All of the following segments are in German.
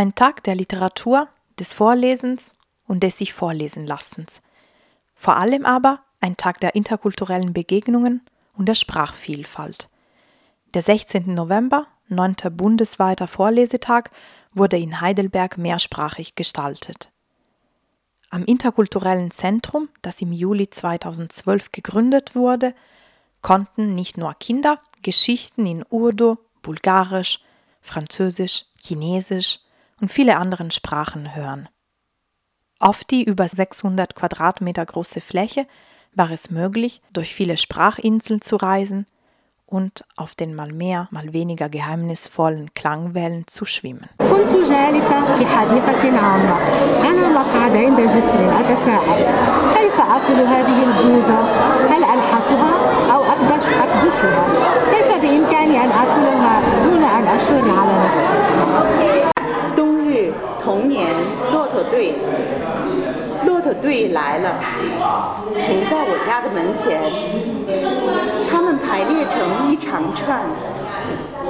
Ein Tag der Literatur, des Vorlesens und des sich vorlesen Lassens. Vor allem aber ein Tag der interkulturellen Begegnungen und der Sprachvielfalt. Der 16. November, 9. bundesweiter Vorlesetag, wurde in Heidelberg mehrsprachig gestaltet. Am Interkulturellen Zentrum, das im Juli 2012 gegründet wurde, konnten nicht nur Kinder Geschichten in Urdu, Bulgarisch, Französisch, Chinesisch und viele anderen Sprachen hören. Auf die über 600 Quadratmeter große Fläche war es möglich, durch viele Sprachinseln zu reisen und auf den mal mehr, mal weniger geheimnisvollen Klangwellen zu schwimmen. كنت جالسة في حديقة عامة على مقعد عند جسر أتساءل كيف أكل هذه البوزة؟ هل ألحسها أو أقدش أقدشها؟ كيف بإمكاني أن أكلها دون أن أشر على نفسي؟ 冬日童年骆驼队骆驼队来了，停在我家的门前。他们排列成一长串，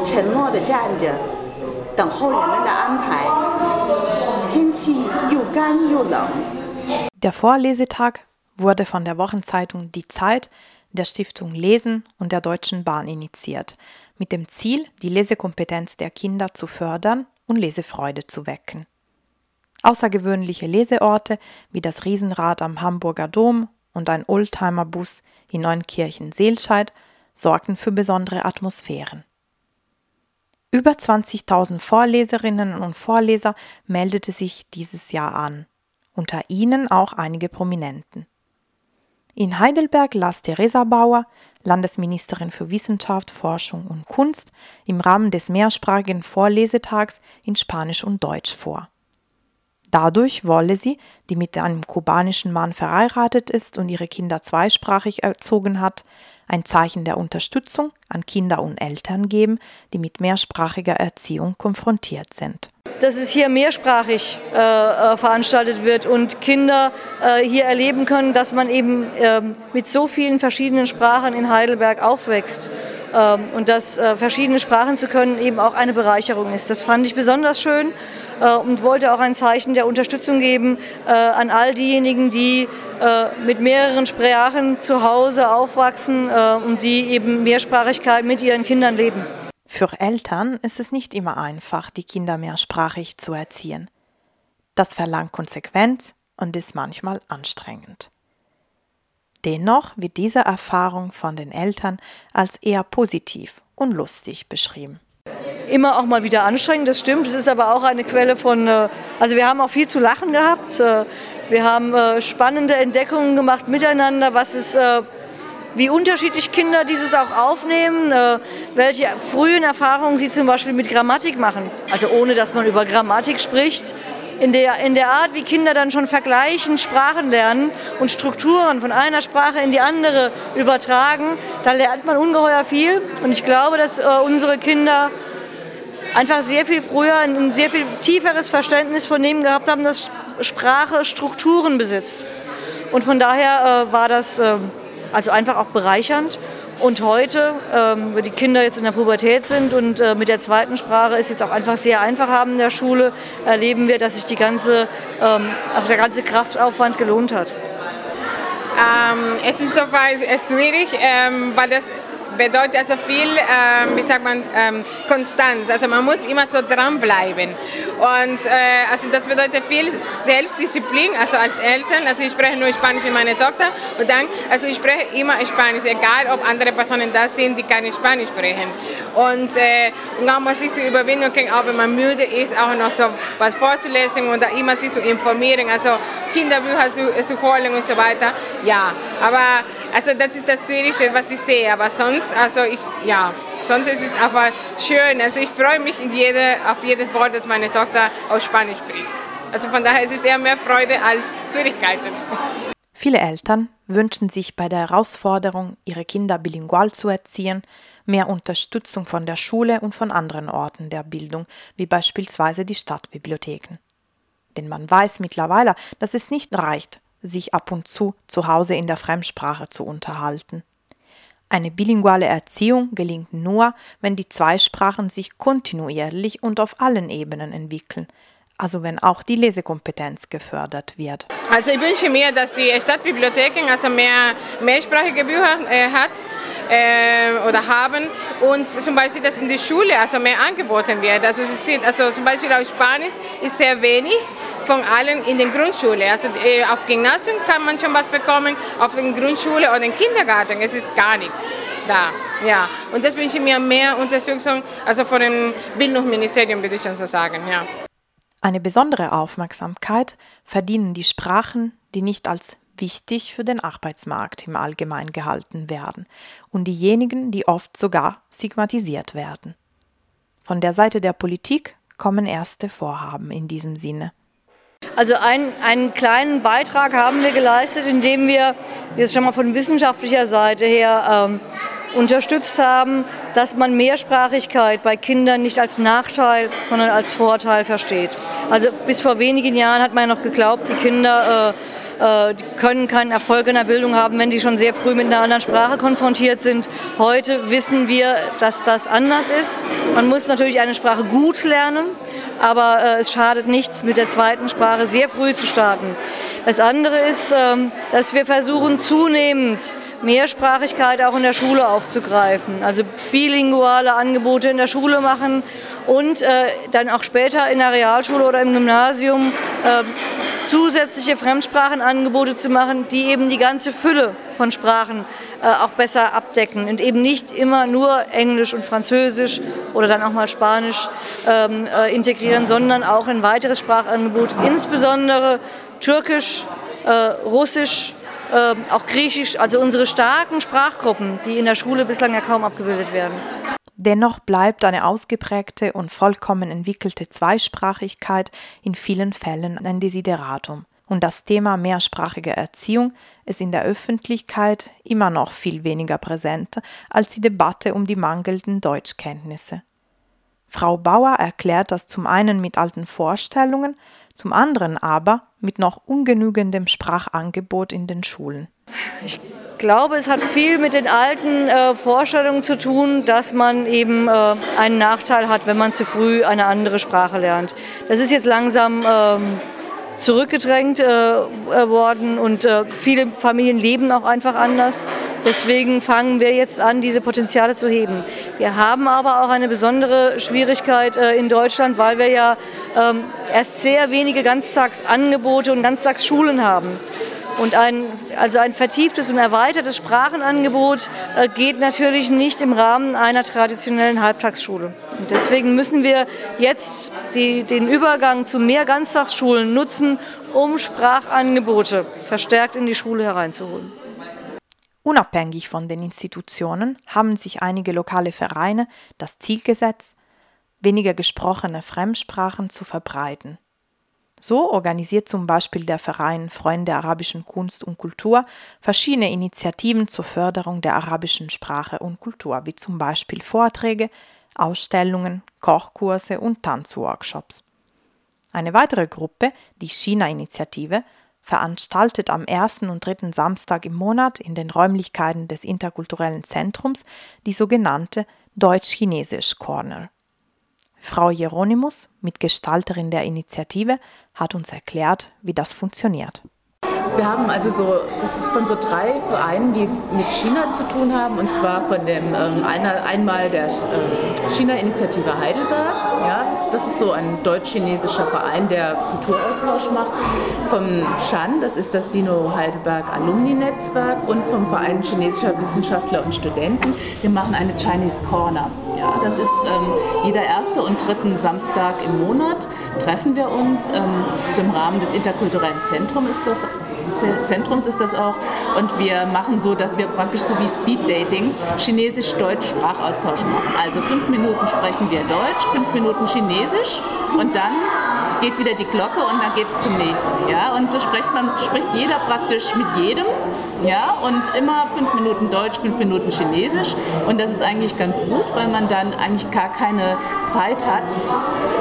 沉默地站着，等候人们的安排。天气又干又冷。Der Vorlesetag wurde von der Wochenzeitung Die Zeit, der Stiftung Lesen und der Deutschen Bahn initiiert, mit dem Ziel, die Lesekompetenz der Kinder zu fördern und Lesefreude zu wecken. Außergewöhnliche Leseorte wie das Riesenrad am Hamburger Dom und ein Oldtimerbus in Neunkirchen-Seelscheid sorgten für besondere Atmosphären. Über 20.000 Vorleserinnen und Vorleser meldete sich dieses Jahr an, unter ihnen auch einige Prominenten. In Heidelberg las Theresa Bauer, Landesministerin für Wissenschaft, Forschung und Kunst, im Rahmen des mehrsprachigen Vorlesetags in Spanisch und Deutsch vor. Dadurch wolle sie, die mit einem kubanischen Mann verheiratet ist und ihre Kinder zweisprachig erzogen hat, ein Zeichen der Unterstützung an Kinder und Eltern geben, die mit mehrsprachiger Erziehung konfrontiert sind. Dass es hier mehrsprachig äh, äh veranstaltet wird und Kinder äh, hier erleben können, dass man eben äh, mit so vielen verschiedenen Sprachen in Heidelberg aufwächst. Ähm, und dass äh, verschiedene Sprachen zu können eben auch eine Bereicherung ist. Das fand ich besonders schön äh, und wollte auch ein Zeichen der Unterstützung geben äh, an all diejenigen, die mit mehreren Sprachen zu Hause aufwachsen und die eben Mehrsprachigkeit mit ihren Kindern leben. Für Eltern ist es nicht immer einfach, die Kinder mehrsprachig zu erziehen. Das verlangt Konsequenz und ist manchmal anstrengend. Dennoch wird diese Erfahrung von den Eltern als eher positiv und lustig beschrieben. Immer auch mal wieder anstrengend, das stimmt. Es ist aber auch eine Quelle von, äh, also wir haben auch viel zu lachen gehabt. Äh, wir haben äh, spannende Entdeckungen gemacht miteinander, was ist, wie unterschiedlich Kinder dieses auch aufnehmen, welche frühen Erfahrungen sie zum Beispiel mit Grammatik machen. Also ohne, dass man über Grammatik spricht, in der, in der Art, wie Kinder dann schon vergleichen, Sprachen lernen und Strukturen von einer Sprache in die andere übertragen, da lernt man ungeheuer viel. Und ich glaube, dass äh, unsere Kinder einfach sehr viel früher ein sehr viel tieferes Verständnis von dem gehabt haben, dass Sprache Strukturen besitzt. Und von daher äh, war das äh, also einfach auch bereichernd. Und heute, ähm, wo die Kinder jetzt in der Pubertät sind und äh, mit der zweiten Sprache es jetzt auch einfach sehr einfach haben in der Schule, erleben wir, dass sich die ganze, ähm, auch der ganze Kraftaufwand gelohnt hat. Ähm, es ist soweit schwierig, ähm, weil das bedeutet also viel, ähm, wie sagt man, ähm, Konstanz. Also man muss immer so dranbleiben. Und äh, also das bedeutet viel Selbstdisziplin, also als Eltern. Also ich spreche nur Spanisch mit meiner Tochter und dann, also ich spreche immer Spanisch, egal ob andere Personen da sind, die keine Spanisch sprechen. Und, äh, und auch muss sich so überwinden können, auch wenn man müde ist, auch noch so was vorzulesen und immer sich zu informieren, also Kinderbücher zu, zu holen und so weiter. Ja, aber also das ist das Schwierigste, was ich sehe. Aber sonst, also ich, ja, sonst ist es einfach schön. Also ich freue mich jede, auf jedes Wort, das meine Tochter aus Spanisch spricht. Also von daher ist es eher mehr Freude als Schwierigkeiten. Viele Eltern wünschen sich bei der Herausforderung, ihre Kinder bilingual zu erziehen, mehr Unterstützung von der Schule und von anderen Orten der Bildung, wie beispielsweise die Stadtbibliotheken. Denn man weiß mittlerweile, dass es nicht reicht, sich ab und zu zu Hause in der Fremdsprache zu unterhalten. Eine bilinguale Erziehung gelingt nur, wenn die zwei Sprachen sich kontinuierlich und auf allen Ebenen entwickeln, also wenn auch die Lesekompetenz gefördert wird. Also ich wünsche mir, dass die Stadtbibliotheken also mehr mehrsprachige Bücher äh, hat äh, oder haben und zum Beispiel, dass in der Schule also mehr angeboten wird. Also, es ist, also zum Beispiel auf Spanisch ist sehr wenig von allen in der Grundschule. Also äh, auf Gymnasium kann man schon was bekommen, auf der Grundschule oder im Kindergarten es ist gar nichts da. Ja. Und das wünsche ich mir mehr Unterstützung, also von dem Bildungsministerium, würde ich schon so sagen. Ja. Eine besondere Aufmerksamkeit verdienen die Sprachen, die nicht als wichtig für den Arbeitsmarkt im Allgemeinen gehalten werden und diejenigen, die oft sogar stigmatisiert werden. Von der Seite der Politik kommen erste Vorhaben in diesem Sinne. Also ein, einen kleinen Beitrag haben wir geleistet, indem wir jetzt schon mal von wissenschaftlicher Seite her ähm, unterstützt haben, dass man Mehrsprachigkeit bei Kindern nicht als Nachteil, sondern als Vorteil versteht. Also bis vor wenigen Jahren hat man ja noch geglaubt, die Kinder äh, äh, können keinen Erfolg in der Bildung haben, wenn die schon sehr früh mit einer anderen Sprache konfrontiert sind. Heute wissen wir, dass das anders ist. Man muss natürlich eine Sprache gut lernen, aber äh, es schadet nichts, mit der zweiten Sprache sehr früh zu starten. Das andere ist, ähm, dass wir versuchen zunehmend Mehrsprachigkeit auch in der Schule aufzugreifen. Also bilinguale Angebote in der Schule machen und äh, dann auch später in der Realschule oder im Gymnasium äh, zusätzliche Fremdsprachenangebote zu machen, die eben die ganze Fülle von Sprachen äh, auch besser abdecken und eben nicht immer nur Englisch und Französisch oder dann auch mal Spanisch ähm, äh, integrieren, sondern auch ein weiteres Sprachangebot, insbesondere Türkisch, äh, Russisch, äh, auch Griechisch, also unsere starken Sprachgruppen, die in der Schule bislang ja kaum abgebildet werden. Dennoch bleibt eine ausgeprägte und vollkommen entwickelte Zweisprachigkeit in vielen Fällen ein Desideratum. Und das Thema mehrsprachige Erziehung ist in der Öffentlichkeit immer noch viel weniger präsent als die Debatte um die mangelnden Deutschkenntnisse. Frau Bauer erklärt das zum einen mit alten Vorstellungen, zum anderen aber mit noch ungenügendem Sprachangebot in den Schulen. Ich glaube, es hat viel mit den alten äh, Vorstellungen zu tun, dass man eben äh, einen Nachteil hat, wenn man zu früh eine andere Sprache lernt. Das ist jetzt langsam ähm, zurückgedrängt äh, äh worden und äh, viele Familien leben auch einfach anders. Deswegen fangen wir jetzt an, diese Potenziale zu heben. Wir haben aber auch eine besondere Schwierigkeit äh, in Deutschland, weil wir ja ähm, erst sehr wenige Ganztagsangebote und Ganztagsschulen haben. Und ein, also ein vertieftes und erweitertes Sprachenangebot äh, geht natürlich nicht im Rahmen einer traditionellen Halbtagsschule. Und deswegen müssen wir jetzt die, den Übergang zu mehr Ganztagsschulen nutzen, um Sprachangebote verstärkt in die Schule hereinzuholen. Unabhängig von den Institutionen haben sich einige lokale Vereine das Ziel gesetzt, weniger gesprochene Fremdsprachen zu verbreiten. So organisiert zum Beispiel der Verein Freunde arabischen Kunst und Kultur verschiedene Initiativen zur Förderung der arabischen Sprache und Kultur, wie zum Beispiel Vorträge, Ausstellungen, Kochkurse und Tanzworkshops. Eine weitere Gruppe, die China-Initiative, veranstaltet am ersten und dritten Samstag im Monat in den Räumlichkeiten des interkulturellen Zentrums die sogenannte Deutsch-Chinesisch Corner. Frau Hieronymus, Mitgestalterin der Initiative, hat uns erklärt, wie das funktioniert. Wir haben also so, das ist von so drei Vereinen, die mit China zu tun haben, und zwar von dem ähm, einer, einmal der äh, China-Initiative Heidelberg, ja, das ist so ein deutsch-chinesischer Verein, der Kulturaustausch macht, vom Chan, das ist das Sino-Heidelberg Alumni-Netzwerk, und vom Verein chinesischer Wissenschaftler und Studenten. Wir machen eine Chinese Corner. Ja, das ist ähm, jeder erste und dritten Samstag im Monat treffen wir uns. Ähm, so im Rahmen des interkulturellen Zentrums ist das, Zentrums ist das auch. Und wir machen so, dass wir praktisch so wie Speed Dating Chinesisch-Deutsch Sprachaustausch machen. Also fünf Minuten sprechen wir Deutsch, fünf Minuten Chinesisch und dann geht wieder die Glocke und dann geht es zum nächsten. Ja? Und so spricht, man, spricht jeder praktisch mit jedem. Ja? Und immer fünf Minuten Deutsch, fünf Minuten Chinesisch. Und das ist eigentlich ganz gut, weil man dann eigentlich gar keine Zeit hat,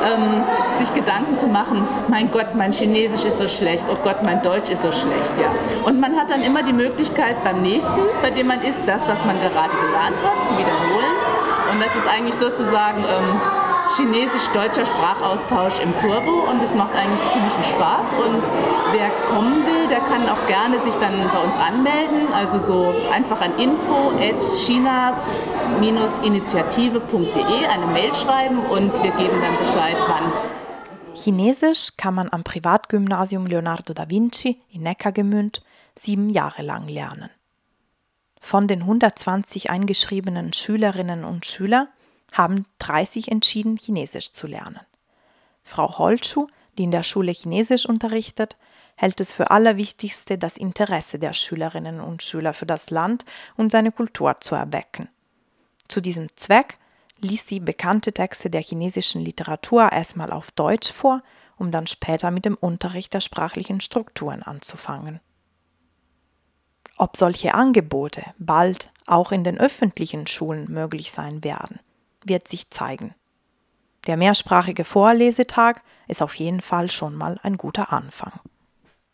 ähm, sich Gedanken zu machen, mein Gott, mein Chinesisch ist so schlecht, oh Gott, mein Deutsch ist so schlecht. Ja? Und man hat dann immer die Möglichkeit beim nächsten, bei dem man ist, das, was man gerade gelernt hat, zu wiederholen. Und das ist eigentlich sozusagen... Ähm, chinesisch-deutscher Sprachaustausch im Turbo und es macht eigentlich ziemlichen Spaß. Und wer kommen will, der kann auch gerne sich dann bei uns anmelden. Also so einfach an info.china-initiative.de eine Mail schreiben und wir geben dann Bescheid, wann. Chinesisch kann man am Privatgymnasium Leonardo da Vinci in Neckargemünd sieben Jahre lang lernen. Von den 120 eingeschriebenen Schülerinnen und Schülern haben 30 entschieden, Chinesisch zu lernen. Frau Holschuh, die in der Schule Chinesisch unterrichtet, hält es für allerwichtigste, das Interesse der Schülerinnen und Schüler für das Land und seine Kultur zu erwecken. Zu diesem Zweck liest sie bekannte Texte der chinesischen Literatur erstmal auf Deutsch vor, um dann später mit dem Unterricht der sprachlichen Strukturen anzufangen. Ob solche Angebote bald auch in den öffentlichen Schulen möglich sein werden, wird sich zeigen. Der mehrsprachige Vorlesetag ist auf jeden Fall schon mal ein guter Anfang.